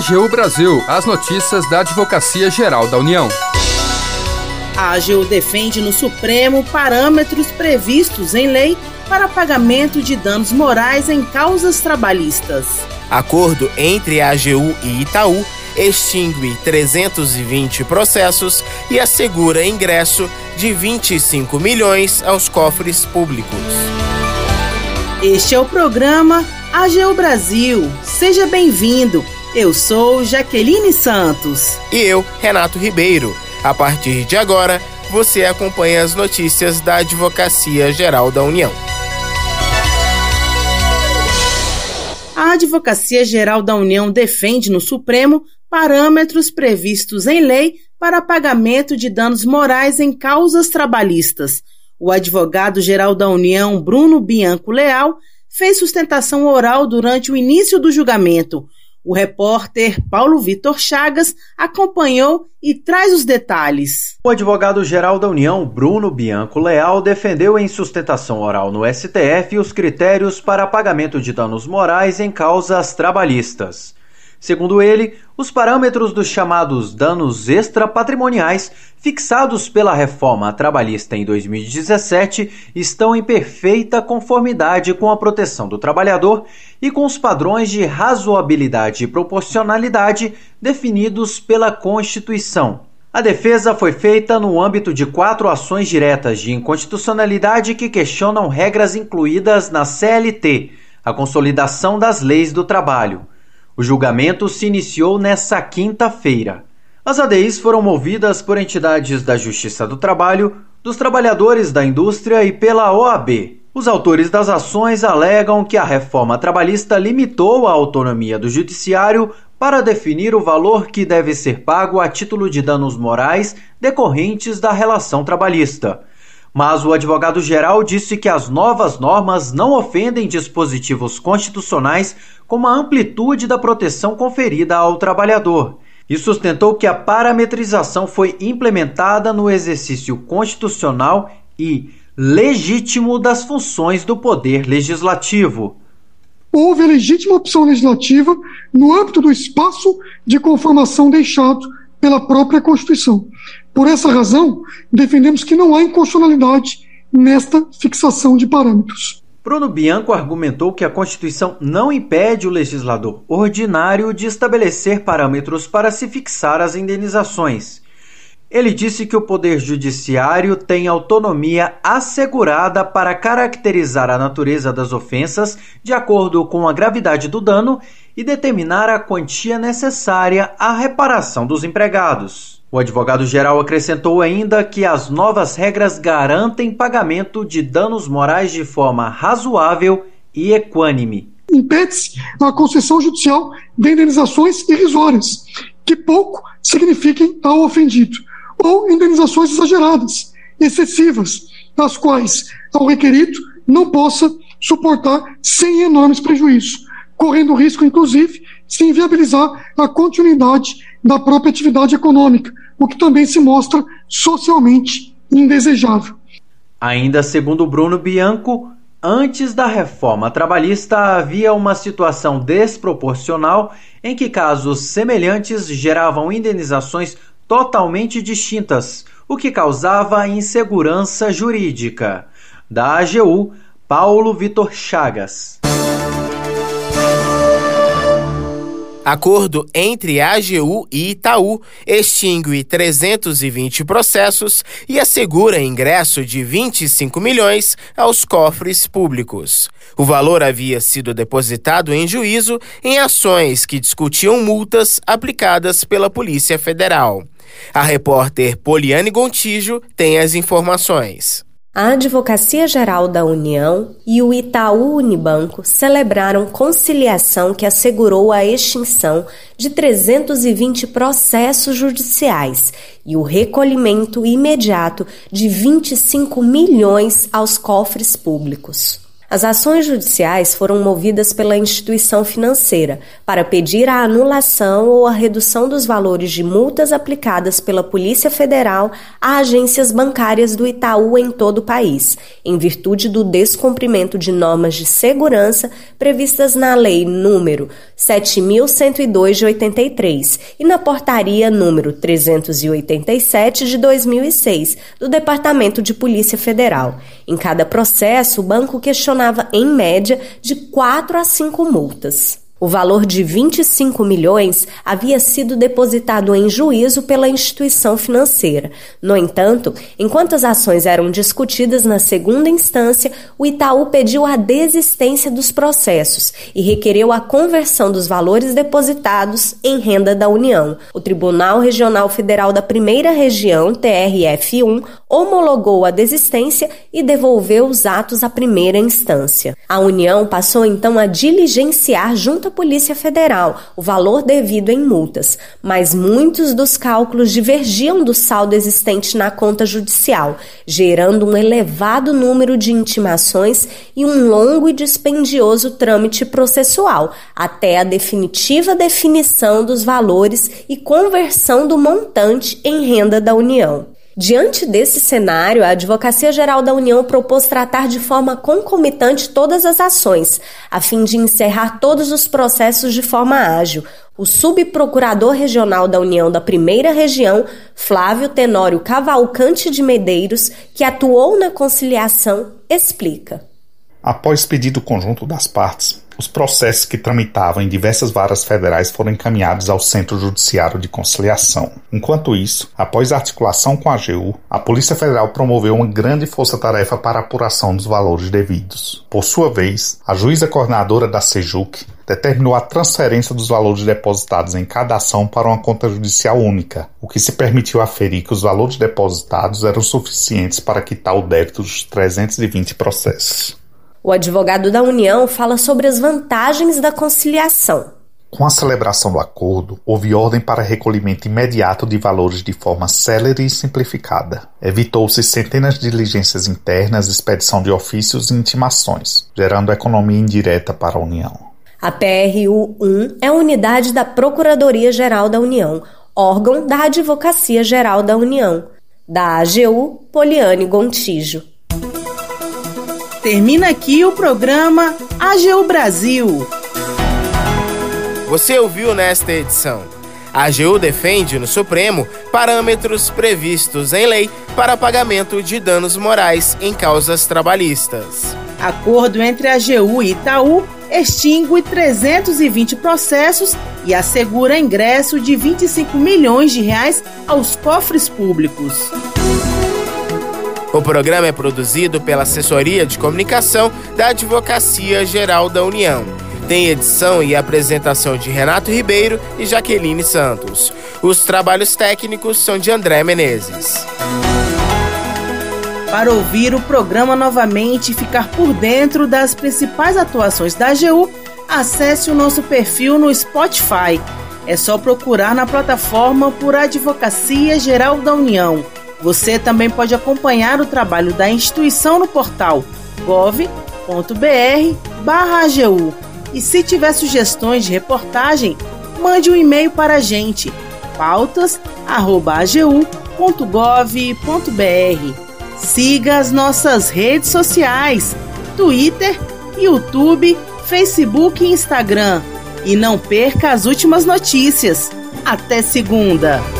AGU Brasil, as notícias da Advocacia Geral da União. A AGU defende no Supremo parâmetros previstos em lei para pagamento de danos morais em causas trabalhistas. Acordo entre a AGU e Itaú extingue 320 processos e assegura ingresso de 25 milhões aos cofres públicos. Este é o programa AGU Brasil. Seja bem-vindo. Eu sou Jaqueline Santos. E eu, Renato Ribeiro. A partir de agora, você acompanha as notícias da Advocacia Geral da União. A Advocacia Geral da União defende no Supremo parâmetros previstos em lei para pagamento de danos morais em causas trabalhistas. O advogado-geral da União, Bruno Bianco Leal, fez sustentação oral durante o início do julgamento. O repórter Paulo Vitor Chagas acompanhou e traz os detalhes. O advogado-geral da União, Bruno Bianco Leal, defendeu em sustentação oral no STF os critérios para pagamento de danos morais em causas trabalhistas. Segundo ele, os parâmetros dos chamados danos extrapatrimoniais, fixados pela reforma trabalhista em 2017, estão em perfeita conformidade com a proteção do trabalhador e com os padrões de razoabilidade e proporcionalidade definidos pela Constituição. A defesa foi feita no âmbito de quatro ações diretas de inconstitucionalidade que questionam regras incluídas na CLT, a Consolidação das Leis do Trabalho. O julgamento se iniciou nesta quinta-feira. As ADIs foram movidas por entidades da Justiça do Trabalho, dos trabalhadores da indústria e pela OAB. Os autores das ações alegam que a reforma trabalhista limitou a autonomia do Judiciário para definir o valor que deve ser pago a título de danos morais decorrentes da relação trabalhista. Mas o advogado-geral disse que as novas normas não ofendem dispositivos constitucionais como a amplitude da proteção conferida ao trabalhador e sustentou que a parametrização foi implementada no exercício constitucional e legítimo das funções do Poder Legislativo. Houve a legítima opção legislativa no âmbito do espaço de conformação deixado pela própria Constituição. Por essa razão, defendemos que não há inconstitucionalidade nesta fixação de parâmetros. Bruno Bianco argumentou que a Constituição não impede o legislador ordinário de estabelecer parâmetros para se fixar as indenizações. Ele disse que o Poder Judiciário tem autonomia assegurada para caracterizar a natureza das ofensas de acordo com a gravidade do dano e determinar a quantia necessária à reparação dos empregados. O advogado-geral acrescentou ainda que as novas regras garantem pagamento de danos morais de forma razoável e equânime. Impede-se a concessão judicial de indenizações irrisórias, que pouco signifiquem ao ofendido, ou indenizações exageradas, excessivas, as quais ao requerido não possa suportar sem enormes prejuízos, correndo o risco, inclusive, de se inviabilizar a continuidade da própria atividade econômica, o que também se mostra socialmente indesejável. Ainda segundo Bruno Bianco, antes da reforma trabalhista havia uma situação desproporcional em que casos semelhantes geravam indenizações totalmente distintas, o que causava insegurança jurídica. Da AGU, Paulo Vitor Chagas. Acordo entre AGU e Itaú extingue 320 processos e assegura ingresso de 25 milhões aos cofres públicos. O valor havia sido depositado em juízo em ações que discutiam multas aplicadas pela Polícia Federal. A repórter Poliane Gontijo tem as informações. A Advocacia Geral da União e o Itaú Unibanco celebraram conciliação que assegurou a extinção de 320 processos judiciais e o recolhimento imediato de 25 milhões aos cofres públicos. As ações judiciais foram movidas pela instituição financeira para pedir a anulação ou a redução dos valores de multas aplicadas pela Polícia Federal a agências bancárias do Itaú em todo o país, em virtude do descumprimento de normas de segurança previstas na Lei número 7102 de 83 e na Portaria número 387 de 2006 do Departamento de Polícia Federal. Em cada processo, o banco questionava, em média, de quatro a cinco multas. O valor de 25 milhões havia sido depositado em juízo pela instituição financeira. No entanto, enquanto as ações eram discutidas na segunda instância, o Itaú pediu a desistência dos processos e requereu a conversão dos valores depositados em renda da União. O Tribunal Regional Federal da Primeira Região, TRF1, homologou a desistência e devolveu os atos à primeira instância. A União passou então a diligenciar junto Polícia Federal o valor devido em multas, mas muitos dos cálculos divergiam do saldo existente na conta judicial, gerando um elevado número de intimações e um longo e dispendioso trâmite processual, até a definitiva definição dos valores e conversão do montante em renda da União. Diante desse cenário, a Advocacia Geral da União propôs tratar de forma concomitante todas as ações, a fim de encerrar todos os processos de forma ágil. O subprocurador regional da União da Primeira Região, Flávio Tenório Cavalcante de Medeiros, que atuou na conciliação, explica. Após pedido conjunto das partes, os processos que tramitavam em diversas varas federais foram encaminhados ao Centro Judiciário de Conciliação. Enquanto isso, após a articulação com a AGU, a Polícia Federal promoveu uma grande força-tarefa para apuração dos valores devidos. Por sua vez, a juíza coordenadora da SEJUC determinou a transferência dos valores depositados em cada ação para uma conta judicial única, o que se permitiu aferir que os valores depositados eram suficientes para quitar o débito dos 320 processos. O advogado da União fala sobre as vantagens da conciliação. Com a celebração do acordo, houve ordem para recolhimento imediato de valores de forma célere e simplificada. Evitou-se centenas de diligências internas, expedição de ofícios e intimações, gerando economia indireta para a União. A PRU-1 é a unidade da Procuradoria-Geral da União, órgão da Advocacia Geral da União. Da AGU, Poliane Gontijo. Termina aqui o programa AGU Brasil. Você ouviu nesta edição. A AGU defende no Supremo parâmetros previstos em lei para pagamento de danos morais em causas trabalhistas. Acordo entre a AGU e Itaú extingue 320 processos e assegura ingresso de 25 milhões de reais aos cofres públicos. O programa é produzido pela Assessoria de Comunicação da Advocacia Geral da União. Tem edição e apresentação de Renato Ribeiro e Jaqueline Santos. Os trabalhos técnicos são de André Menezes. Para ouvir o programa novamente e ficar por dentro das principais atuações da AGU, acesse o nosso perfil no Spotify. É só procurar na plataforma por Advocacia Geral da União. Você também pode acompanhar o trabalho da instituição no portal gov.br/agu. E se tiver sugestões de reportagem, mande um e-mail para a gente pautas@agu.gov.br. Siga as nossas redes sociais: Twitter, YouTube, Facebook e Instagram. E não perca as últimas notícias. Até segunda!